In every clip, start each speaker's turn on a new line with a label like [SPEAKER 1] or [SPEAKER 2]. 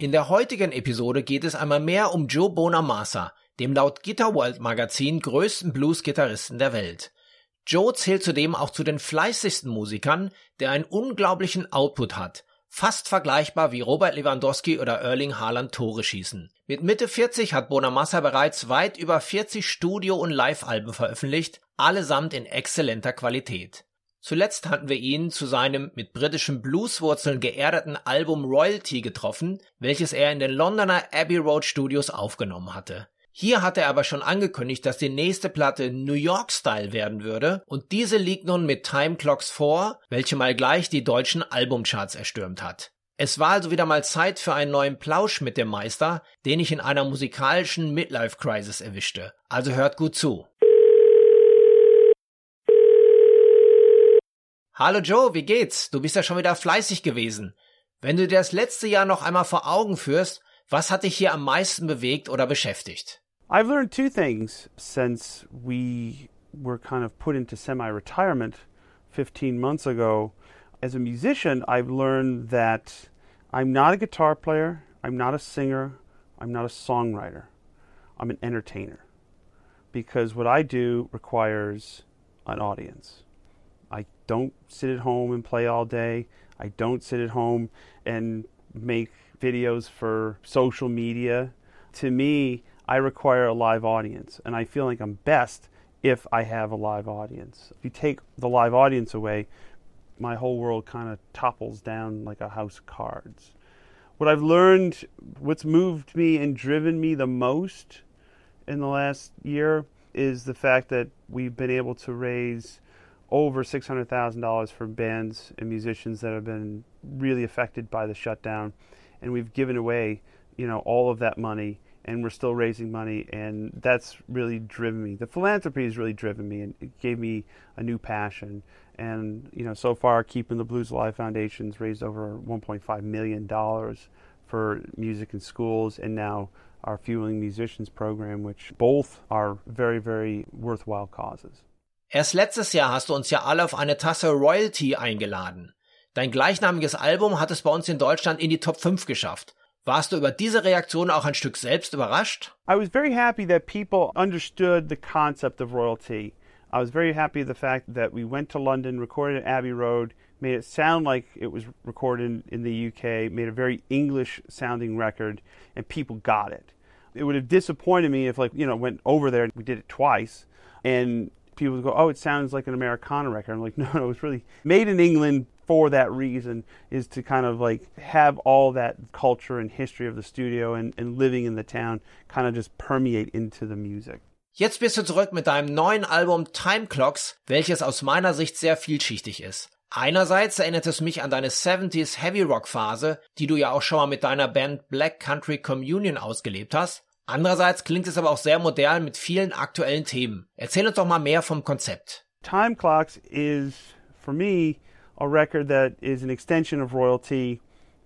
[SPEAKER 1] In der heutigen Episode geht es einmal mehr um Joe Bonamassa, dem laut Guitar World Magazin größten Blues-Gitarristen der Welt. Joe zählt zudem auch zu den fleißigsten Musikern, der einen unglaublichen Output hat, fast vergleichbar wie Robert Lewandowski oder Erling Haaland Tore schießen. Mit Mitte 40 hat Bonamassa bereits weit über 40 Studio- und Live-Alben veröffentlicht, allesamt in exzellenter Qualität. Zuletzt hatten wir ihn zu seinem mit britischen Blueswurzeln geerdeten Album Royalty getroffen, welches er in den Londoner Abbey Road Studios aufgenommen hatte. Hier hatte er aber schon angekündigt, dass die nächste Platte New York Style werden würde und diese liegt nun mit Time Clocks vor, welche mal gleich die deutschen Albumcharts erstürmt hat. Es war also wieder mal Zeit für einen neuen Plausch mit dem Meister, den ich in einer musikalischen Midlife Crisis erwischte. Also hört gut zu. Hallo Joe, wie geht's? Du bist ja schon wieder fleißig gewesen. Wenn du dir das letzte Jahr noch einmal vor Augen führst, was hat dich hier am meisten bewegt oder beschäftigt?
[SPEAKER 2] I've learned two things since we were kind of put into semi retirement 15 months ago. As a musician, I've learned that I'm not a guitar player, I'm not a singer, I'm not a songwriter. I'm an entertainer. Because what I do requires an audience. Don't sit at home and play all day. I don't sit at home and make videos for social media. To me, I require a live audience, and I feel like I'm best if I have a live audience. If you take the live audience away, my whole world kind of topples down like a house of cards. What I've learned, what's moved me and driven me the most in the last year is the fact that we've been able to raise over $600,000 for bands and musicians that have been really affected by the shutdown. And we've given away, you know, all of that money and we're still raising money and that's really driven me. The philanthropy has really driven me and it gave me a new passion. And, you know, so far Keeping the Blues Alive Foundation's raised over $1.5 million for music in schools and now our Fueling Musicians program, which both are very, very worthwhile causes.
[SPEAKER 1] Erst letztes Jahr hast du uns ja alle auf eine Tasse Royalty eingeladen. Dein gleichnamiges Album hat es bei uns in Deutschland in die Top 5 geschafft. Warst du über diese Reaktion auch ein Stück selbst überrascht?
[SPEAKER 2] I was very happy that people understood the concept of royalty. I was very happy the fact that we went to London, recorded at Abbey Road, made it sound like it was recorded in the UK, made a very English sounding record, and people got it. It would have disappointed me if, like, you know, went over there, we did it twice, and people go, "Oh, it sounds like an Americana record." I'm like, "No, no, it's really made in England for that reason is to kind of like have all that culture and history of the studio and, and living in the town kind of just permeate into the music."
[SPEAKER 1] Jetzt bist du zurück mit deinem neuen Album Time Clocks, welches aus meiner Sicht sehr vielschichtig ist. Einerseits erinnert es mich an deine 70s Heavy Rock Phase, die du ja auch schon mal mit deiner Band Black Country Communion ausgelebt hast. Andererseits klingt es aber auch sehr modern mit vielen aktuellen Themen. Erzähl uns doch mal mehr vom Konzept.
[SPEAKER 2] Time Clocks is, for me, a record that is an extension of Royal Tea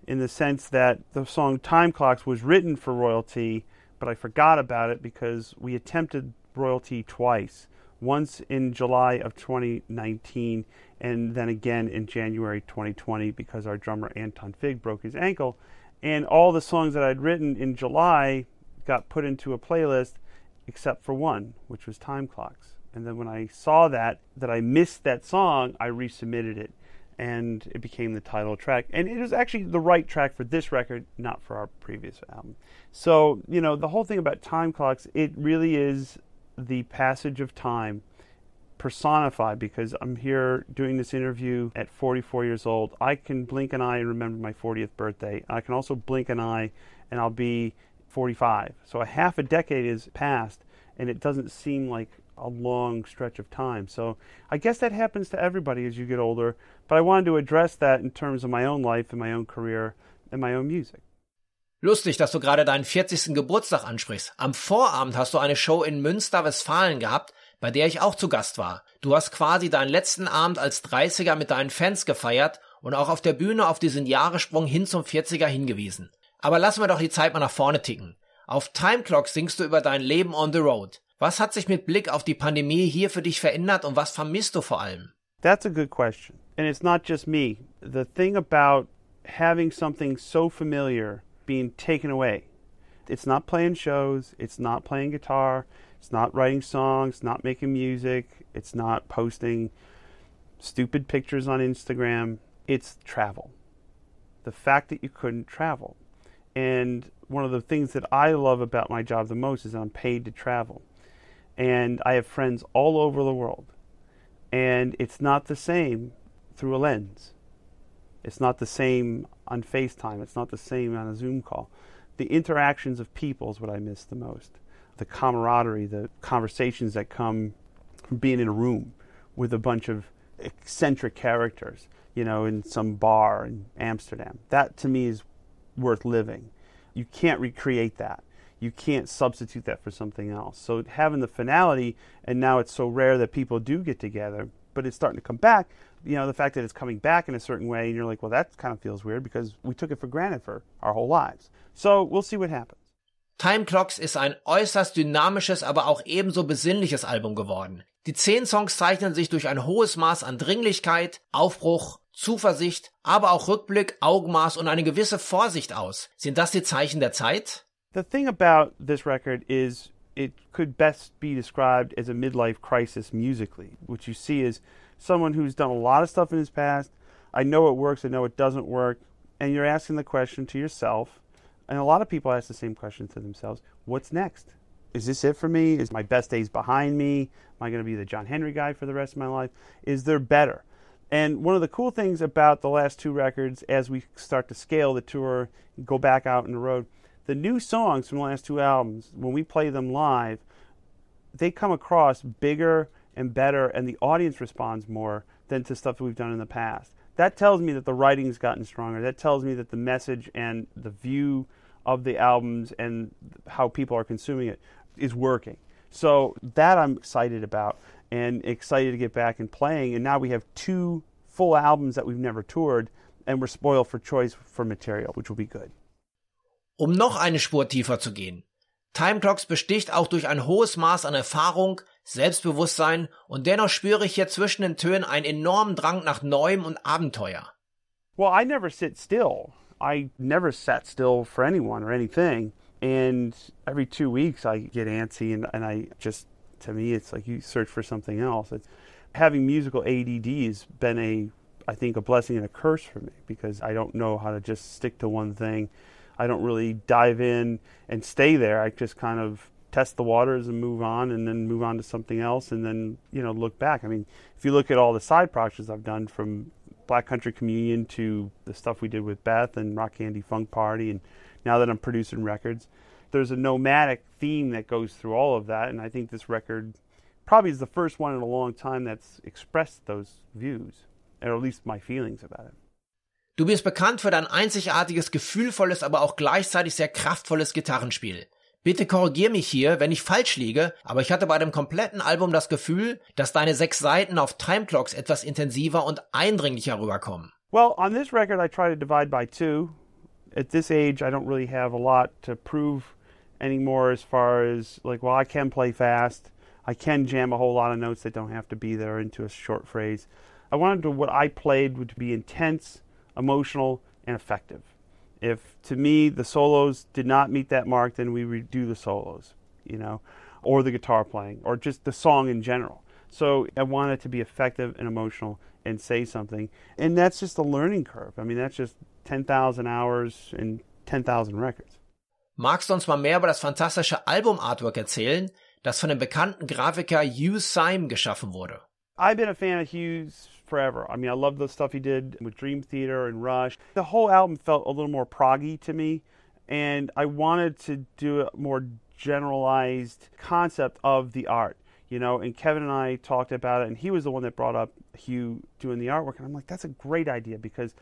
[SPEAKER 2] in the sense that the song Time Clocks was written for Royal Tea, but I forgot about it because we attempted Royal Tea twice. Once in July of 2019, and then again in January 2020 because our drummer Anton Fig broke his ankle. And all the songs that I'd written in July got put into a playlist except for one, which was time clocks. And then when I saw that that I missed that song, I resubmitted it. and it became the title track. And it was actually the right track for this record, not for our previous album. So, you know, the whole thing about time clocks, it really is the passage of time personified because I'm here doing this interview at 44 years old. I can blink an eye and remember my 40th birthday. I can also blink an eye and I'll be 45. So a half a decade is passed and it doesn't seem like a long stretch of time. So I guess that happens to everybody as you get older, but I wanted to address that in terms of my own life and my own career and my own music.
[SPEAKER 1] Lustig, dass du gerade deinen 40. Geburtstag ansprichst. Am Vorabend hast du eine Show in Münster, Westfalen gehabt, bei der ich auch zu Gast war. Du hast quasi deinen letzten Abend als 30er mit deinen Fans gefeiert und auch auf der Bühne auf diesen Jahressprung hin zum 40er hingewiesen. Aber lassen wir doch die Zeit mal nach vorne ticken. Auf Time Clock singst du über dein Leben on the road. Was hat sich mit Blick auf die Pandemie hier für dich verändert und was vermisst du vor allem?
[SPEAKER 2] That's a good question. And it's not just me. The thing about having something so familiar being taken away. It's not playing shows, it's not playing guitar, it's not writing songs, not making music, it's not posting stupid pictures on Instagram. It's travel. The fact that you couldn't travel. And one of the things that I love about my job the most is that I'm paid to travel. And I have friends all over the world. And it's not the same through a lens. It's not the same on FaceTime. It's not the same on a Zoom call. The interactions of people is what I miss the most. The camaraderie, the conversations that come from being in a room with a bunch of eccentric characters, you know, in some bar in Amsterdam. That to me is worth living. You can't recreate that. You can't substitute that for something else. So having the finality, and now it's so rare that people do get together, but it's starting to come back. You know, the fact that it's coming back in a certain way, and you're like, well, that kind of feels weird because we took it for granted for our whole lives. So we'll see what happens.
[SPEAKER 1] Time Clocks ist ein äußerst dynamisches, aber auch ebenso besinnliches Album geworden. Die zehn Songs zeichnen sich durch ein hohes Maß an Dringlichkeit, Aufbruch, Zuversicht, aber auch Rückblick, Augenmaß und eine gewisse Vorsicht aus. Sind das die Zeichen der Zeit?
[SPEAKER 2] The thing about this record is it could best be described as a midlife crisis musically. What you see is someone who's done a lot of stuff in his past. I know it works, I know it doesn't work, and you're asking the question to yourself, and a lot of people ask the same question to themselves what's next? Is this it for me? Is my best days behind me? Am I going to be the John Henry guy for the rest of my life? Is there better? And one of the cool things about the last two records, as we start to scale the tour, go back out on the road, the new songs from the last two albums, when we play them live, they come across bigger and better, and the audience responds more than to stuff that we've done in the past. That tells me that the writing's gotten stronger. That tells me that the message and the view of the albums and how people are consuming it is working. So that I'm excited about and excited to get back and playing. And now we have two full albums that we've never toured, and we're spoiled for choice for material, which will be good.
[SPEAKER 1] Um noch eine Spur tiefer zu gehen. Time Clocks besticht auch durch ein hohes Maß an Erfahrung, Selbstbewusstsein und dennoch spüre ich hier zwischen den Tönen einen enormen Drang nach Neuem und Abenteuer.
[SPEAKER 2] Well, I never sit still. I never sat still for anyone or anything. And every two weeks I get antsy and, and I just, to me, it's like you search for something else. It's, having musical ADD has been a, I think, a blessing and a curse for me because I don't know how to just stick to one thing. I don't really dive in and stay there. I just kind of test the waters and move on and then move on to something else and then, you know, look back. I mean, if you look at all the side projects I've done from Black Country Communion to the stuff we did with Beth and Rock Candy Funk Party and now that I'm producing records, there's a nomadic theme that goes through all of that and I think this record probably is the first one in a long time that's expressed those views or at least my feelings about it.
[SPEAKER 1] Du bist bekannt für dein einzigartiges, gefühlvolles, aber auch gleichzeitig sehr kraftvolles Gitarrenspiel. Bitte korrigier mich hier, wenn ich falsch liege, aber ich hatte bei dem kompletten Album das Gefühl, dass deine sechs Seiten auf Timeclocks etwas intensiver und eindringlicher rüberkommen.
[SPEAKER 2] Well, on this record I try to divide by two. At this age I don't really have a lot to prove anymore as far as like well I can play fast. I can jam a whole lot of notes that don't have to be there into a short phrase. I wanted to what I played would be intense emotional, and effective. If to me the solos did not meet that mark, then we redo the solos, you know, or the guitar playing, or just the song in general. So I want it to be effective and emotional and say something. And that's just a learning curve. I mean, that's just 10,000 hours and 10,000 records.
[SPEAKER 1] Magst du uns mal mehr über das fantastische Album-Artwork erzählen, das von dem bekannten Grafiker Hugh Syme geschaffen wurde?
[SPEAKER 2] I've been a fan of Hugh's forever. I mean, I love the stuff he did with Dream Theater and Rush. The whole album felt a little more proggy to me, and I wanted to do a more generalized concept of the art. You know, and Kevin and I talked about it, and he was the one that brought up Hugh doing the artwork, and I'm like, that's a great idea because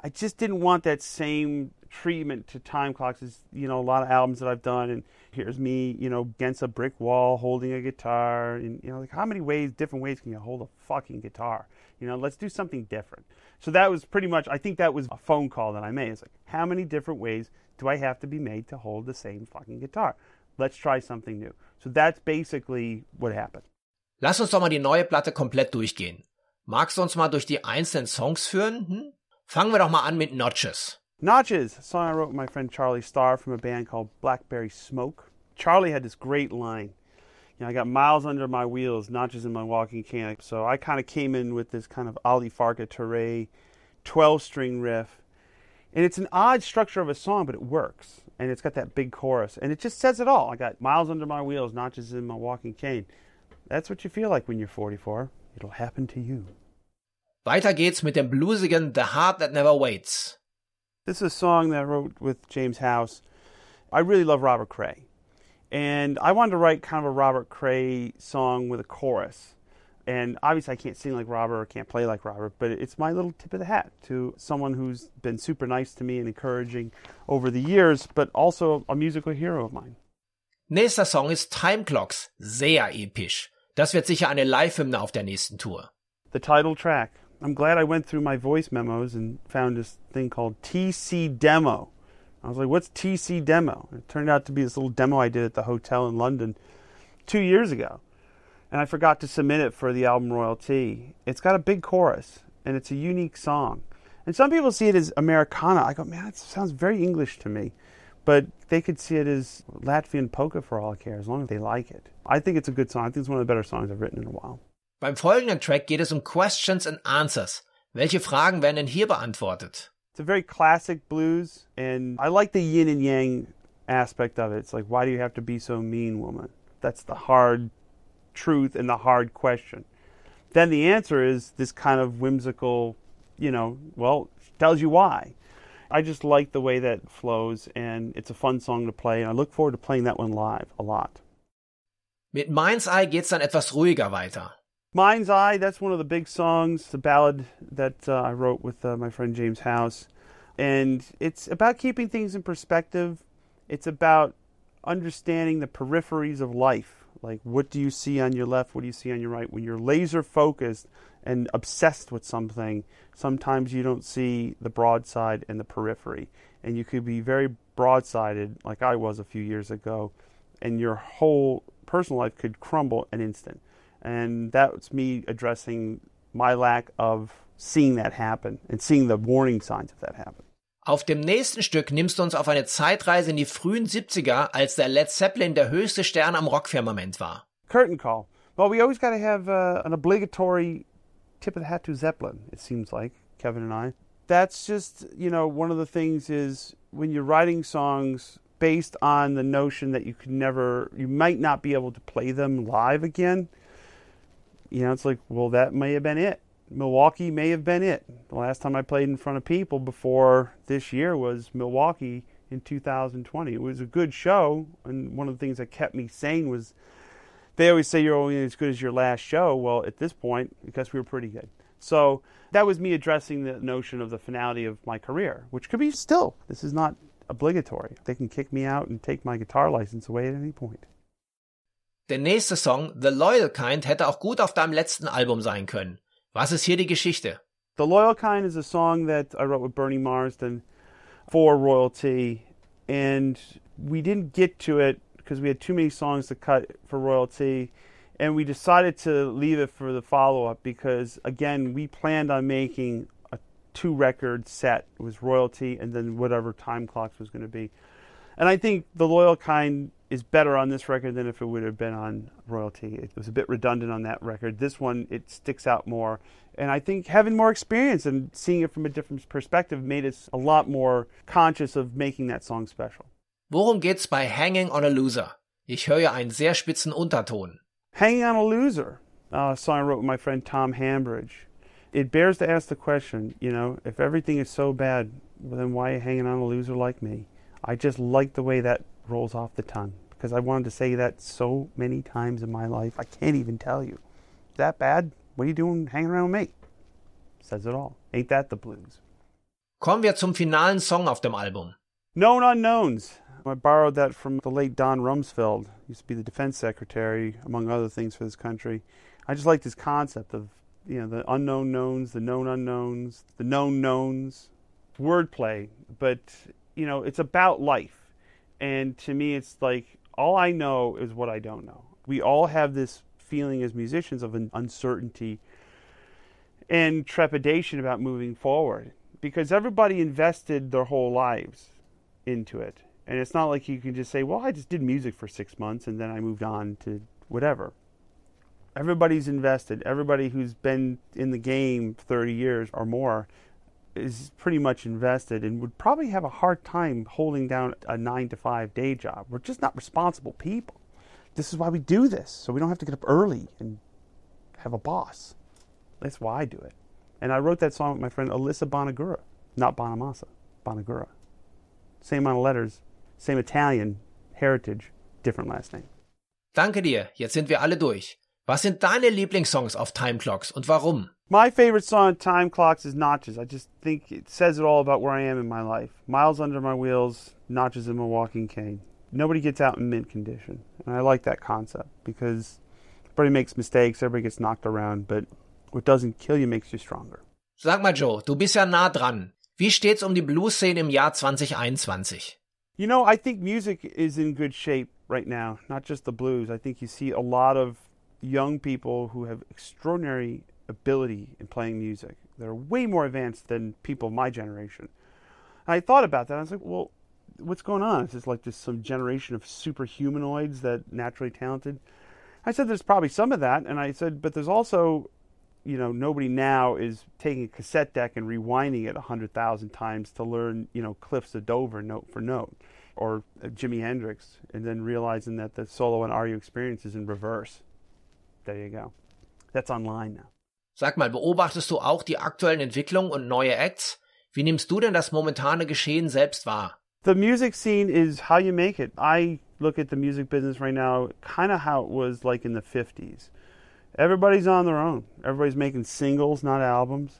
[SPEAKER 2] I just didn't want that same treatment to time clocks as you know a lot of albums that I've done. And here's me you know against a brick wall holding a guitar. And you know like how many ways different ways can you hold a fucking guitar? You know let's do something different. So that was pretty much I think that was a phone call that I made. It's like how many different ways do I have to be made to hold the same fucking guitar? Let's try something new. So that's basically what happened.
[SPEAKER 1] Lass uns doch mal die neue Platte komplett durchgehen. Magst du uns mal durch die einzelnen Songs führen? Hm? Fangen wir doch mal an mit Notches.
[SPEAKER 2] Notches, a song I wrote with my friend Charlie Starr from a band called Blackberry Smoke. Charlie had this great line. You know, I got miles under my wheels, notches in my walking cane. So I kind of came in with this kind of Ali Farka Touré 12 string riff. And it's an odd structure of a song, but it works. And it's got that big chorus. And it just says it all. I got miles under my wheels, notches in my walking cane. That's what you feel like when you're 44. It'll happen to you.
[SPEAKER 1] Weiter geht's mit dem bluesigen The Heart That Never Waits.
[SPEAKER 2] This is a song that I wrote with James House. I really love Robert Cray. And I wanted to write kind of a Robert Cray song with a chorus. And obviously, I can't sing like Robert or can't play like Robert, but it's my little tip of the hat to someone who's been super nice to me and encouraging over the years, but also a musical hero of mine.
[SPEAKER 1] Nächster Song ist Time Clocks. Sehr episch. Das wird sicher eine Live-Hymne auf der nächsten Tour.
[SPEAKER 2] The title track. I'm glad I went through my voice memos and found this thing called TC Demo. I was like, what's TC Demo? It turned out to be this little demo I did at the hotel in London two years ago. And I forgot to submit it for the album Royal Tea. It's got a big chorus and it's a unique song. And some people see it as Americana. I go, man, that sounds very English to me. But they could see it as Latvian polka for all I care, as long as they like it. I think it's a good song. I think it's one of the better songs I've written in a while.
[SPEAKER 1] Beim folgenden Track geht es um Questions and Answers. Welche Fragen werden denn hier beantwortet?
[SPEAKER 2] It's a very classic blues, and I like the yin and yang aspect of it. It's like, why do you have to be so mean, woman? That's the hard truth and the hard question. Then the answer is this kind of whimsical, you know, well, tells you why. I just like the way that flows, and it's a fun song to play, and I look forward to playing that one live a lot.
[SPEAKER 1] Mit Mind's Eye geht's dann etwas ruhiger weiter.
[SPEAKER 2] Mind's Eye, that's one of the big songs, the ballad that uh, I wrote with uh, my friend James House. And it's about keeping things in perspective. It's about understanding the peripheries of life. Like, what do you see on your left? What do you see on your right? When you're laser focused and obsessed with something, sometimes you don't see the broadside and the periphery. And you could be very broadsided, like I was a few years ago, and your whole personal life could crumble an instant. And that's me addressing my lack of seeing that happen and seeing the warning signs of that happen.
[SPEAKER 1] Auf dem nächsten Stück nimmst du uns auf eine Zeitreise in die frühen 70er, als der Led Zeppelin der höchste Stern am Rockfirmament war.
[SPEAKER 2] Curtain call. Well, we always got to have uh, an obligatory tip of the hat to Zeppelin, it seems like, Kevin and I. That's just, you know, one of the things is when you're writing songs based on the notion that you could never, you might not be able to play them live again you know, it's like, well, that may have been it. Milwaukee may have been it. The last time I played in front of people before this year was Milwaukee in 2020. It was a good show, and one of the things that kept me sane was they always say you're only as good as your last show. Well, at this point, because we were pretty good. So that was me addressing the notion of the finality of my career, which could be still. This is not obligatory. They can kick me out and take my guitar license away at any point.
[SPEAKER 1] Der nächste Song, The Loyal Kind, hätte auch gut auf deinem letzten Album sein können. Was ist hier die Geschichte?
[SPEAKER 2] The Loyal Kind is a song that I wrote with Bernie Marsden for Royal Tea, and we didn't get to it because we had too many songs to cut for Royal Tea, and we decided to leave it for the follow up because, again, we planned on making a two record set. It was Royal Tea and then whatever time clocks was going to be. And I think The Loyal Kind is better on this record than if it would have been on Royal Tea. It was a bit redundant on that record. This one, it sticks out more. And I think having more experience and seeing it from a different perspective made us a lot more conscious of making that song special.
[SPEAKER 1] Worum geht's bei Hanging on a Loser? Ich höre einen sehr spitzen Unterton.
[SPEAKER 2] Hanging on a Loser, uh, a song I wrote with my friend Tom Hambridge. It bears to ask the question, you know, if everything is so bad, well, then why are you hanging on a loser like me? I just like the way that rolls off the tongue because I wanted to say that so many times in my life. I can't even tell you. That bad? What are you doing hanging around with me? Says it all. Ain't that the blues?
[SPEAKER 1] Kommen wir zum finalen Song auf dem Album.
[SPEAKER 2] Known Unknowns. I borrowed that from the late Don Rumsfeld. He used to be the defense secretary, among other things, for this country. I just like this concept of you know the unknown knowns, the known unknowns, the known knowns, wordplay. But you know, it's about life, and to me, it's like all I know is what I don't know. We all have this feeling as musicians of an uncertainty and trepidation about moving forward because everybody invested their whole lives into it. And it's not like you can just say, well, I just did music for six months and then I moved on to whatever. Everybody's invested. Everybody who's been in the game 30 years or more is pretty much invested and would probably have a hard time holding down a nine to five day job. We're just not responsible people. This is why we do this, so we don't have to get up early and have a boss. That's why I do it. And I wrote that song with my friend Alyssa Bonagura, not Bonamassa, Bonagura. Same amount of letters, same Italian heritage, different last name.
[SPEAKER 1] Danke dir, jetzt sind wir alle durch. Was sind deine Lieblingssongs auf Time Clocks und warum?
[SPEAKER 2] My favorite song, Time Clocks, is Notches. I just think it says it all about where I am in my life. Miles under my wheels, notches in my walking cane. Nobody gets out in mint condition. And I like that concept because everybody makes mistakes, everybody gets knocked around, but what doesn't kill you makes you stronger.
[SPEAKER 1] Sag mal, Joe, du bist ja nah dran. Wie steht's um die Blues-Szene im Jahr 2021?
[SPEAKER 2] You know, I think music is in good shape right now, not just the blues. I think you see a lot of young people who have extraordinary ability in playing music. They're way more advanced than people my generation. And I thought about that. I was like, well, what's going on? Is this like just some generation of superhumanoids that naturally talented? I said there's probably some of that, and I said, but there's also, you know, nobody now is taking a cassette deck and rewinding it hundred thousand times to learn, you know, Cliffs of Dover note for note, or uh, Jimi Hendrix, and then realizing that the solo and Are You experience is in reverse. There you go. That's online now.
[SPEAKER 1] Sag mal, beobachtest du auch die aktuellen Entwicklungen und neue Acts? Wie nimmst du denn das momentane Geschehen selbst wahr?
[SPEAKER 2] The music scene is how you make it. I look at the music business right now kind of how it was like in the 50s. Everybody's on their own. Everybody's making singles, not albums.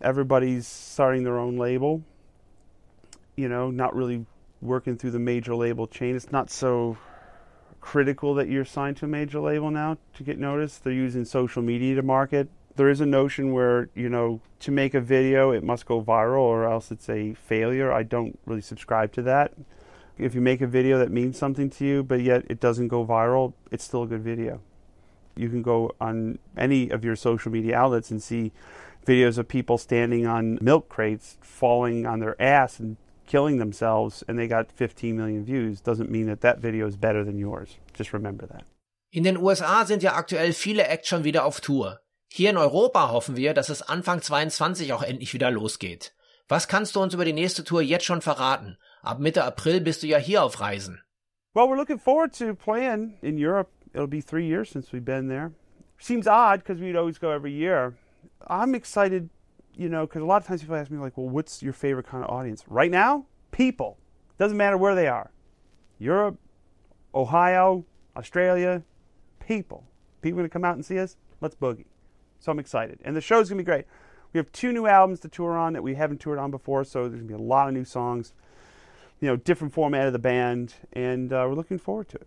[SPEAKER 2] Everybody's starting their own label. You know, not really working through the major label chain. It's not so critical that you're signed to a major label now to get noticed. They're using social media to market. There is a notion where, you know, to make a video, it must go viral or else it's a failure. I don't really subscribe to that. If you make a video that means something to you, but yet it doesn't go viral, it's still a good video. You can go on any of your social media outlets and see videos of people standing on milk crates, falling on their ass and killing themselves, and they got 15 million views. Doesn't mean that that video is better than yours. Just remember that.
[SPEAKER 1] In den USA sind ja aktuell viele Acts schon wieder auf Tour. Hier in Europa hoffen wir, dass es Anfang 22 auch endlich wieder losgeht. Was kannst du uns über die nächste Tour jetzt schon verraten? Ab Mitte April bist du ja hier auf Reisen.
[SPEAKER 2] Well, we're looking forward to playing in Europe. It'll be three years since we've been there. Seems odd because we'd always go every year. I'm excited, you know, because a lot of times people ask me, like, well, what's your favorite kind of audience? Right now, people. Doesn't matter where they are Europe, Ohio, Australia, people. People to come out and see us? Let's boogie. So I'm excited. And the show's going to be great. We have two new albums to tour on that we haven't toured on before, so there's going to be a lot of new songs, you know, different format of the band, and uh, we're looking forward to it.